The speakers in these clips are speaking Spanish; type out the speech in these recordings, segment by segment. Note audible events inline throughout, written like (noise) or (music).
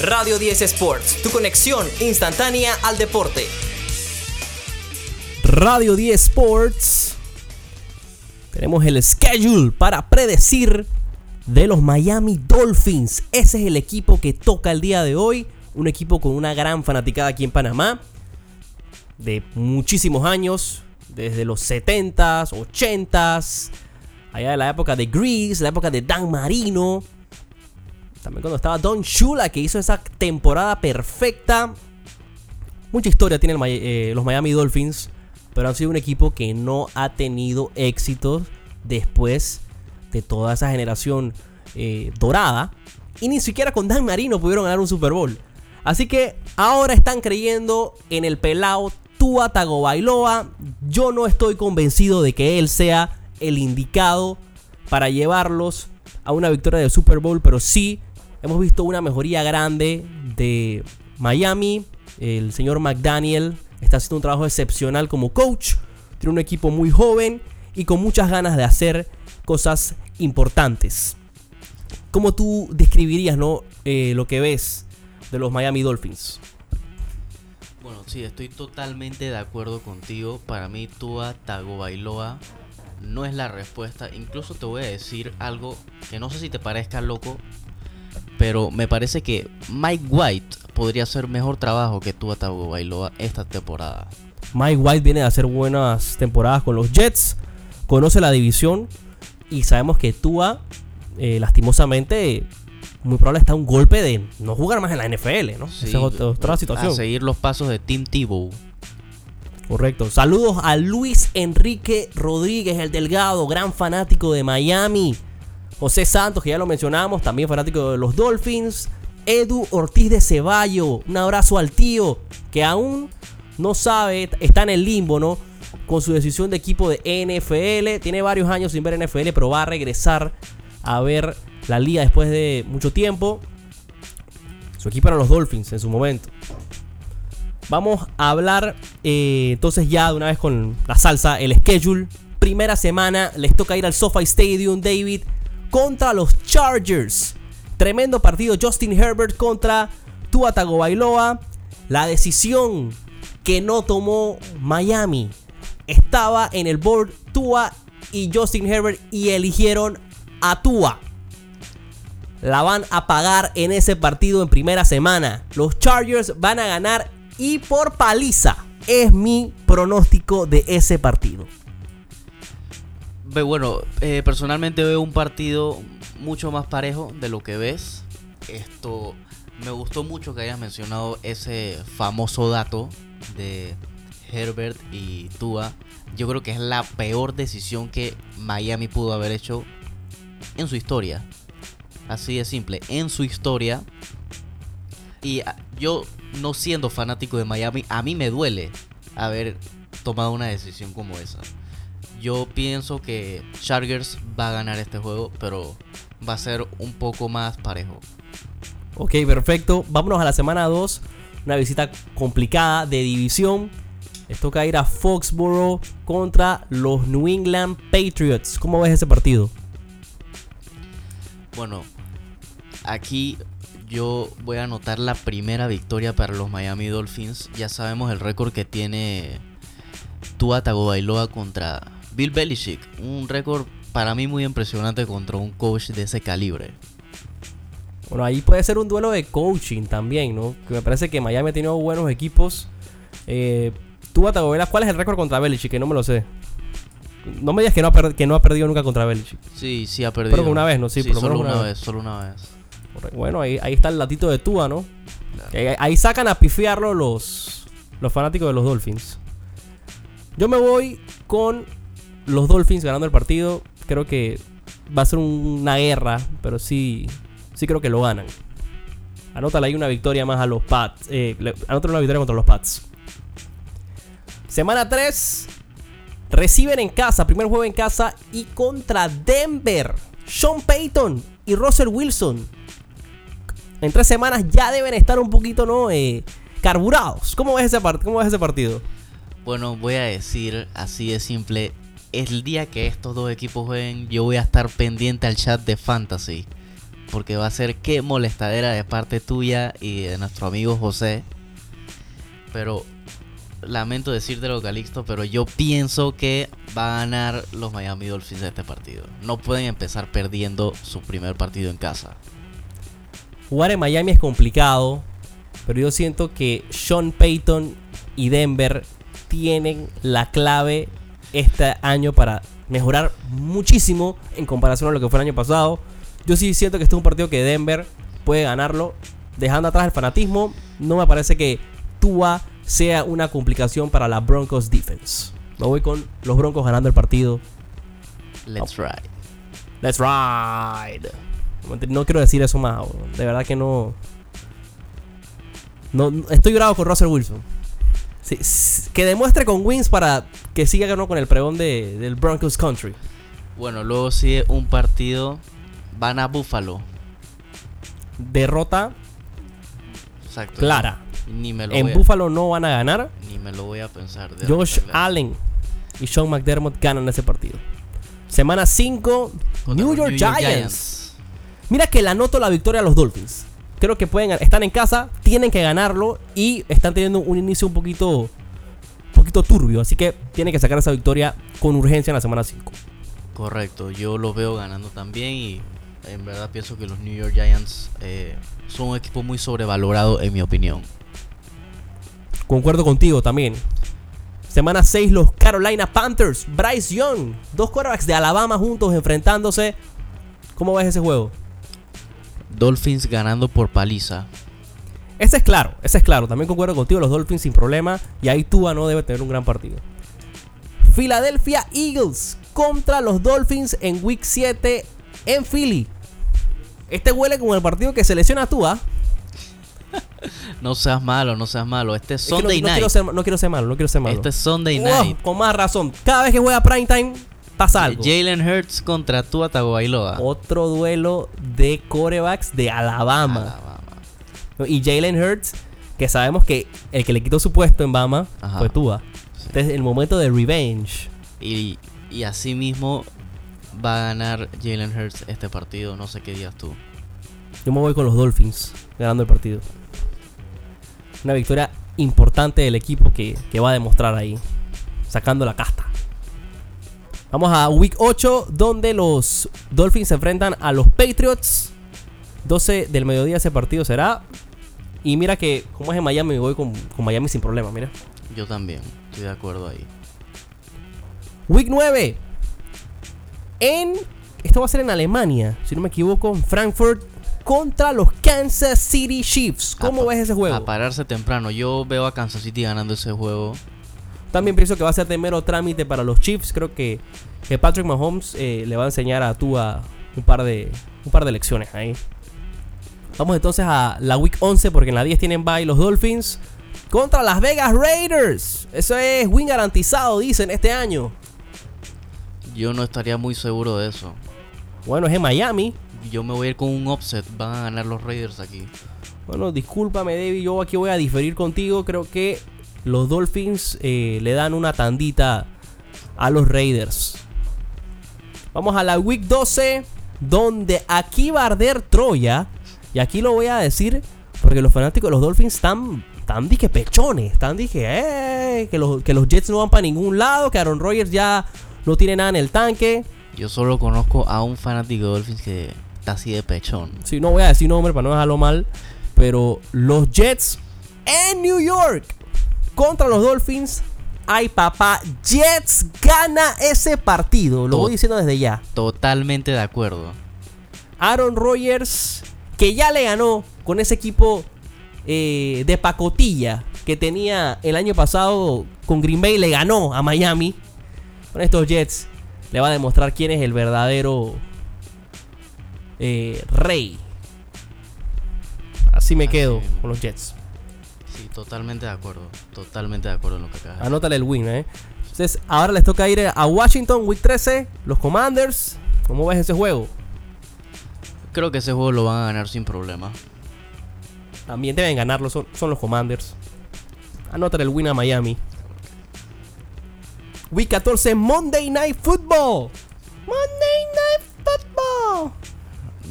Radio 10 Sports, tu conexión instantánea al deporte. Radio 10 Sports. Tenemos el schedule para predecir de los Miami Dolphins. Ese es el equipo que toca el día de hoy. Un equipo con una gran fanaticada aquí en Panamá. De muchísimos años. Desde los 70s, 80s. Allá de la época de Grease, la época de Dan Marino. También cuando estaba Don Shula, que hizo esa temporada perfecta. Mucha historia tienen eh, los Miami Dolphins. Pero han sido un equipo que no ha tenido éxito después de toda esa generación eh, dorada. Y ni siquiera con Dan Marino pudieron ganar un Super Bowl. Así que ahora están creyendo en el pelao Tua Tagovailoa. Yo no estoy convencido de que él sea el indicado para llevarlos a una victoria del Super Bowl, pero sí hemos visto una mejoría grande de Miami. El señor McDaniel está haciendo un trabajo excepcional como coach. Tiene un equipo muy joven y con muchas ganas de hacer cosas importantes. ¿Cómo tú describirías. Eh, lo que ves de los Miami Dolphins? Bueno, sí, estoy totalmente de acuerdo contigo. Para mí, Tua Tagovailoa no es la respuesta. Incluso te voy a decir algo que no sé si te parezca loco, pero me parece que Mike White podría hacer mejor trabajo que Tua Tagovailoa esta temporada. Mike White viene a hacer buenas temporadas con los Jets, conoce la división y sabemos que Tua, eh, lastimosamente, muy probable está un golpe de no jugar más en la NFL, ¿no? Esa es otra, situación. A seguir los pasos de Tim Tebow. Correcto. Saludos a Luis Enrique Rodríguez, el delgado, gran fanático de Miami. José Santos, que ya lo mencionamos, también fanático de los Dolphins. Edu Ortiz de Ceballo, un abrazo al tío, que aún no sabe, está en el limbo, ¿no? Con su decisión de equipo de NFL. Tiene varios años sin ver NFL, pero va a regresar a ver la liga después de mucho tiempo. Su equipo eran los Dolphins en su momento. Vamos a hablar eh, entonces ya de una vez con la salsa, el schedule. Primera semana les toca ir al SoFi Stadium, David, contra los Chargers. Tremendo partido Justin Herbert contra Tua Tagovailoa. La decisión que no tomó Miami estaba en el board Tua y Justin Herbert y eligieron a Tua. La van a pagar en ese partido en primera semana. Los Chargers van a ganar y por paliza. Es mi pronóstico de ese partido. Bueno, eh, personalmente veo un partido mucho más parejo de lo que ves. Esto me gustó mucho que hayas mencionado ese famoso dato de Herbert y Tua. Yo creo que es la peor decisión que Miami pudo haber hecho en su historia. Así de simple, en su historia. Y ah, yo no siendo fanático de Miami, a mí me duele haber tomado una decisión como esa. Yo pienso que Chargers va a ganar este juego, pero va a ser un poco más parejo. Ok, perfecto. Vámonos a la semana 2. Una visita complicada de división. Les toca ir a Foxborough contra los New England Patriots. ¿Cómo ves ese partido? Bueno, aquí yo voy a anotar la primera victoria para los Miami Dolphins. Ya sabemos el récord que tiene Tua Tagovailoa contra Bill Belichick. Un récord para mí muy impresionante contra un coach de ese calibre. Bueno, ahí puede ser un duelo de coaching también, ¿no? Que me parece que Miami ha tenido buenos equipos. Eh, Tua Tagovailoa, ¿cuál es el récord contra Belichick? Que no me lo sé. No me digas que no ha, que no ha perdido nunca contra Belichick. Sí, sí ha perdido. Pero una vez, ¿no? Sí, solo una, vez. Solo una vez. Bueno, ahí, está el latito de Tua, ¿no? Ahí, sacan a pifiarlo los, los fanáticos de los Dolphins. Yo me voy con los Dolphins ganando el partido. Creo que va a ser una guerra, pero sí, sí creo que lo ganan. Anótale ahí una victoria más a los Pats. Eh, anótale una victoria contra los Pats. Semana 3. Reciben en casa, primer juego en casa y contra Denver. Sean Payton y Russell Wilson en tres semanas ya deben estar un poquito, ¿no? Eh, carburados. ¿Cómo ves, ese ¿Cómo ves ese partido? Bueno, voy a decir así de simple. El día que estos dos equipos jueguen, yo voy a estar pendiente al chat de Fantasy. porque va a ser qué molestadera de parte tuya y de nuestro amigo José. Pero lamento decírtelo, Calixto, pero yo pienso que va a ganar los Miami Dolphins este partido. No pueden empezar perdiendo su primer partido en casa. Jugar en Miami es complicado, pero yo siento que Sean Payton y Denver tienen la clave este año para mejorar muchísimo en comparación a lo que fue el año pasado. Yo sí siento que este es un partido que Denver puede ganarlo. Dejando atrás el fanatismo, no me parece que Tua sea una complicación para la Broncos defense. Me voy con los Broncos ganando el partido. Let's ride. Let's ride. No quiero decir eso más. De verdad que no. No, estoy grabado con Russell Wilson. Que demuestre con wins para que siga ganando con el pregón de, del Broncos Country. Bueno, luego sigue un partido. Van a Buffalo. Derrota Exacto. clara. Ni me lo en voy a- Buffalo no van a ganar. Ni me lo voy a pensar. Josh verdad. Allen y Sean McDermott ganan ese partido. Semana 5, Contra New York Giants. Mira que le anoto la victoria a los Dolphins. Creo que pueden, están en casa, tienen que ganarlo y están teniendo un inicio un poquito, un poquito turbio. Así que tienen que sacar esa victoria con urgencia en la semana 5. Correcto, yo lo veo ganando también y en verdad pienso que los New York Giants eh, son un equipo muy sobrevalorado en mi opinión. Concuerdo contigo también. Semana 6, los Carolina Panthers. Bryce Young. Dos quarterbacks de Alabama juntos enfrentándose. ¿Cómo ves ese juego? Dolphins ganando por paliza. Ese es claro, ese es claro. También concuerdo contigo, los Dolphins sin problema. Y ahí Tua no debe tener un gran partido. Philadelphia Eagles contra los Dolphins en Week 7 en Philly. Este huele como el partido que selecciona a Tua. (laughs) No seas malo, no seas malo. Este es Es que no- Sunday no, night. quiero ser, no quiero ser malo, no quiero ser malo. Este es Sunday Wow, night. con más razón. Cada vez que juega Primetime, pasa algo. Jalen Hurts contra Tua Tagovailoa. Otro duelo de corebacks de Alabama. Alabama. Y Jalen Hurts, que sabemos que el que le quitó su puesto en Bama Ajá. fue Tua. Sí. Este es el momento de revenge. Y, y así mismo va a ganar Jalen Hurts este partido. No sé qué digas tú. Yo me voy con los Dolphins ganando el partido. Una victoria importante del equipo que, que va a demostrar ahí. Sacando la casta. Vamos a Week 8, donde los Dolphins se enfrentan a los Patriots. 12 del mediodía ese partido será. Y mira que, como es en Miami, me voy con, con Miami sin problema, mira. Yo también. Estoy de acuerdo ahí. Week 9. En. Esto va a ser en Alemania, si no me equivoco, en Frankfurt contra los Kansas City Chiefs. ¿Cómo A ves ese juego? A pararse temprano. Yo veo a Kansas City ganando ese juego. También pienso que va a ser de mero trámite para los Chiefs. Creo que, que Patrick Mahomes eh, le va a enseñar a Tua un par de un par de lecciones ahí. Vamos entonces a la Week 11 porque en la 10 tienen bye los Dolphins contra las Vegas Raiders. Eso es win garantizado, dicen, este año. Yo no estaría muy seguro de eso. Bueno, es en Miami. Yo me voy a ir con un offset. Van a ganar los Raiders aquí. Bueno, discúlpame, David. Yo aquí voy a diferir contigo. Creo que los Dolphins eh, le dan una tandita a los Raiders. Vamos a la Week 12, donde aquí va a arder Troya. Y aquí lo voy a decir porque los fanáticos de los Dolphins están, están dije pechones. Están dije, eh, que, los, que los Jets no van para ningún lado. Que Aaron Rodgers ya no tiene nada en el tanque. Yo solo conozco a un fanático de Dolphins que está así de pechón. Sí, no voy a decir nombre para no dejarlo mal. Pero los Jets en New York contra los Dolphins. Ay, papá, Jets gana ese partido. Lo voy diciendo desde ya. Totalmente de acuerdo. Aaron Rodgers, que ya le ganó con ese equipo eh, de pacotilla que tenía el año pasado con Green Bay, le ganó a Miami. Con estos Jets le va a demostrar quién es el verdadero eh, rey. Así me Así quedo con los Jets. Totalmente de acuerdo. Totalmente de acuerdo en lo que acabas. Anótale el win, ¿eh? Entonces, ahora les toca ir a Washington, Week 13, los Commanders. ¿Cómo ves ese juego? Creo que ese juego lo van a ganar sin problema. También deben ganarlo, son, son los Commanders. Anótale el win a Miami. Week 14, Monday Night Football. Monday Night Football.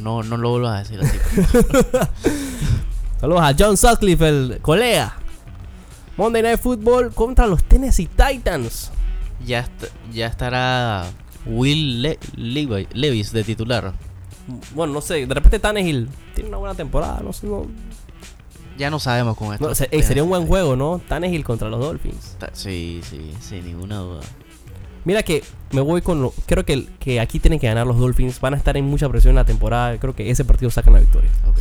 no, no lo vuelvas a decir así. (laughs) Saludos a John Sutcliffe, el colega. Monday Night Football contra los Tennessee Titans. ya, est- ya estará Will Le- Levi- Levis de titular. Bueno, no sé, de repente Tannehill tiene una buena temporada, no sé, no, Ya no sabemos con esto. no, se- sería un buen juego, ¿no? Tannehill contra los Dolphins. Sí, sí, sin ninguna duda. Mira que me voy con lo. Creo que, que aquí tienen que ganar los Dolphins. Van a estar en mucha presión en la temporada. Creo que ese partido sacan la victoria. Ok.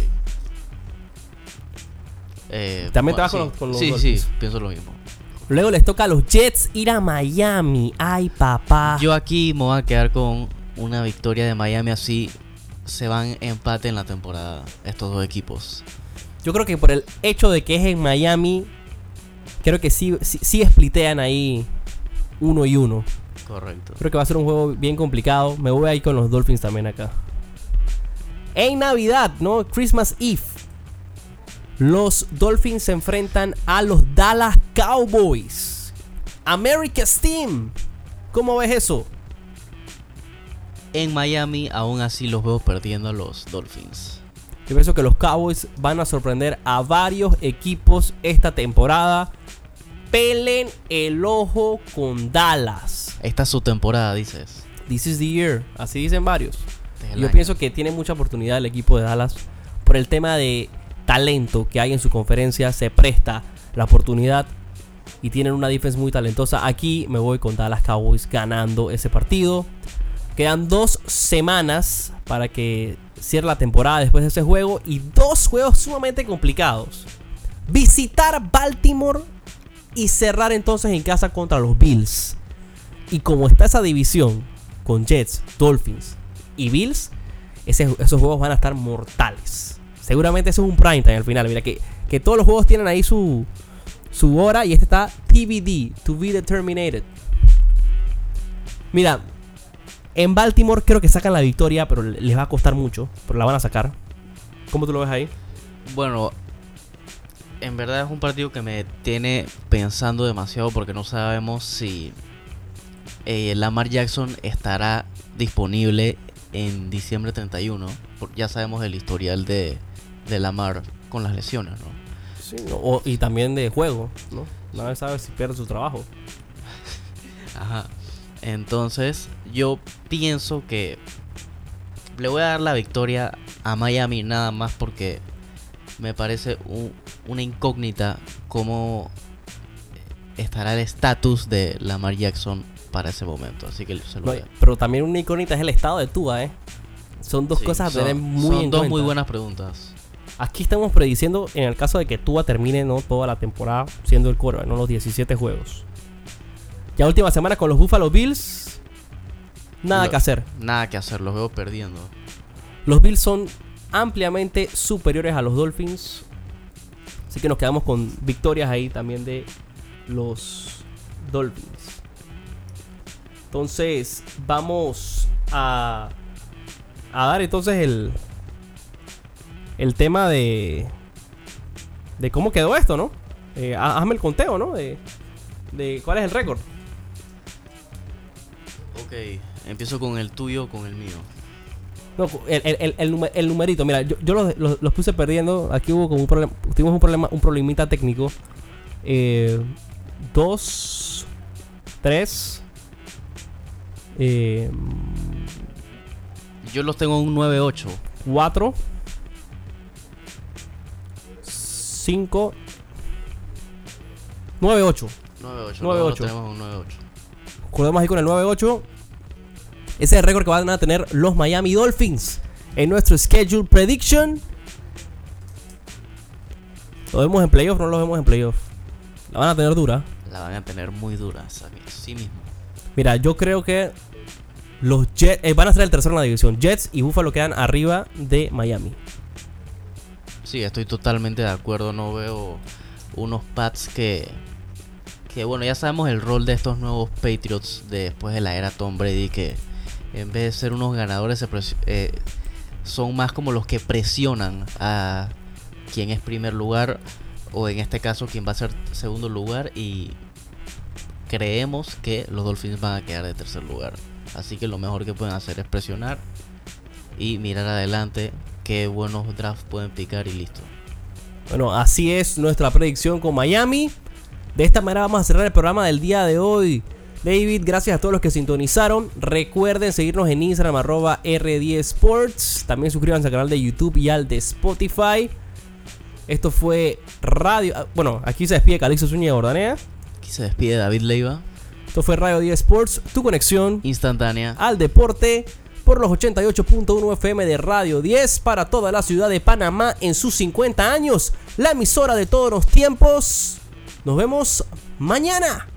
Eh, También vas sí. con los- con los Sí, Dolphins. sí, pienso lo mismo. Luego les toca a los Jets ir a Miami. Ay, papá. Yo aquí me voy a quedar con una victoria de Miami así se van empate en la temporada estos dos equipos. Yo creo que por el hecho de que es en Miami, creo que sí, sí, sí splitean ahí uno y uno. Correcto. Creo que va a ser un juego bien complicado. Me voy ahí con los Dolphins también acá. En Navidad, ¿no? Christmas Eve. Los Dolphins se enfrentan a los Dallas Cowboys. America's Team. ¿Cómo ves eso? En Miami aún así los veo perdiendo a los Dolphins. Yo pienso que los Cowboys van a sorprender a varios equipos esta temporada. Pelen el ojo con Dallas. Esta es su temporada, dices. This is the year. Así dicen varios. Yo año. pienso que tiene mucha oportunidad el equipo de Dallas por el tema de talento que hay en su conferencia. Se presta la oportunidad y tienen una defensa muy talentosa. Aquí me voy con Dallas Cowboys ganando ese partido. Quedan dos semanas para que cierre la temporada después de ese juego y dos juegos sumamente complicados. Visitar Baltimore y cerrar entonces en casa contra los Bills. Y como está esa división con Jets, Dolphins y Bills, esos juegos van a estar mortales. Seguramente eso es un prime time al final. Mira que, que todos los juegos tienen ahí su, su hora y este está TBD, to be determinated. Mira, en Baltimore creo que sacan la victoria, pero le- les va a costar mucho, pero la van a sacar. ¿Cómo tú lo ves ahí? Bueno, en verdad es un partido que me tiene pensando demasiado porque no sabemos si eh, Lamar Jackson estará disponible en diciembre 31. por- Ya sabemos el historial de, de Lamar con las lesiones, ¿no? Sí, o- y también de juego, ¿no? Nadie sabe si pierde su trabajo. (laughs) Ajá. Entonces, yo pienso que le voy a dar la victoria a Miami nada más porque me parece un- una incógnita cómo estará el estatus de Lamar Jackson para ese momento. Así que se lo No, voy a- pero también una incógnita es el estado de Tua, ¿eh? Son dos Sí, cosas a son- tener muy son en dos cuenta. muy buenas preguntas. Aquí estamos prediciendo en el caso de que Tua termine ¿no? toda la temporada siendo el core, no los 17 juegos. Ya última semana con los Buffalo Bills. Nada que hacer. Nada que hacer, los veo perdiendo. Los Bills son ampliamente superiores a los Dolphins. Así que nos quedamos con victorias ahí también de los Dolphins. Entonces, vamos a, a dar entonces el, el tema de, de cómo quedó esto, ¿no? Eh, ha- hazme el conteo, ¿no? De, de cuál es el récord. Ok, empiezo con el tuyo o con el mío. No, el, el- el- el nume- el numerito, mira, yo, yo los, los- los puse perdiendo. Aquí hubo como un problema, tuvimos un problema, un problemita técnico. Eh, dos, tres, eh, Yo los tengo en un 9-8. cuatro, cinco, nueve, ocho. 9-8. 9-8. los dos tenemos un 9-8. Acordemos ahí con el 9-8. Ese es el récord que van a tener los Miami Dolphins en nuestro schedule prediction. ¿Lo vemos en playoff? No lo vemos en playoff. La van a tener dura. La van a tener muy dura, ¿sabes? Sí mismo. Mira, yo creo que los Jets eh, van a estar el tercero en la división. Jets y Buffalo quedan arriba de Miami. Estoy totalmente de acuerdo. No veo unos Pats que. Que bueno, ya sabemos el rol de estos nuevos Patriots después de la era Tom Brady. Que en vez de ser unos ganadores, eh, son más como los que presionan a quien es primer lugar. O en este caso, quien va a ser segundo lugar. Y creemos que los Dolphins van a quedar de tercer lugar. Así que lo mejor que pueden hacer es presionar y mirar adelante qué buenos drafts pueden picar y listo. Bueno, así es nuestra predicción con Miami. De esta manera vamos a cerrar el programa del día de hoy. David, gracias a todos los que sintonizaron. Recuerden seguirnos en Instagram arroba R10 Sports. También suscríbanse al canal de YouTube y al de Spotify. Esto fue Radio. ah, Bueno, aquí se despide Calixto Zúñiga Bordanea. Aquí se despide David Leiva, Esto fue Radio 10 Sports, tu conexión instantánea. al deporte por los 88.1 FM de Radio 10 para toda la ciudad de Panamá en sus 50 años. La emisora de todos los tiempos. Nos vemos mañana.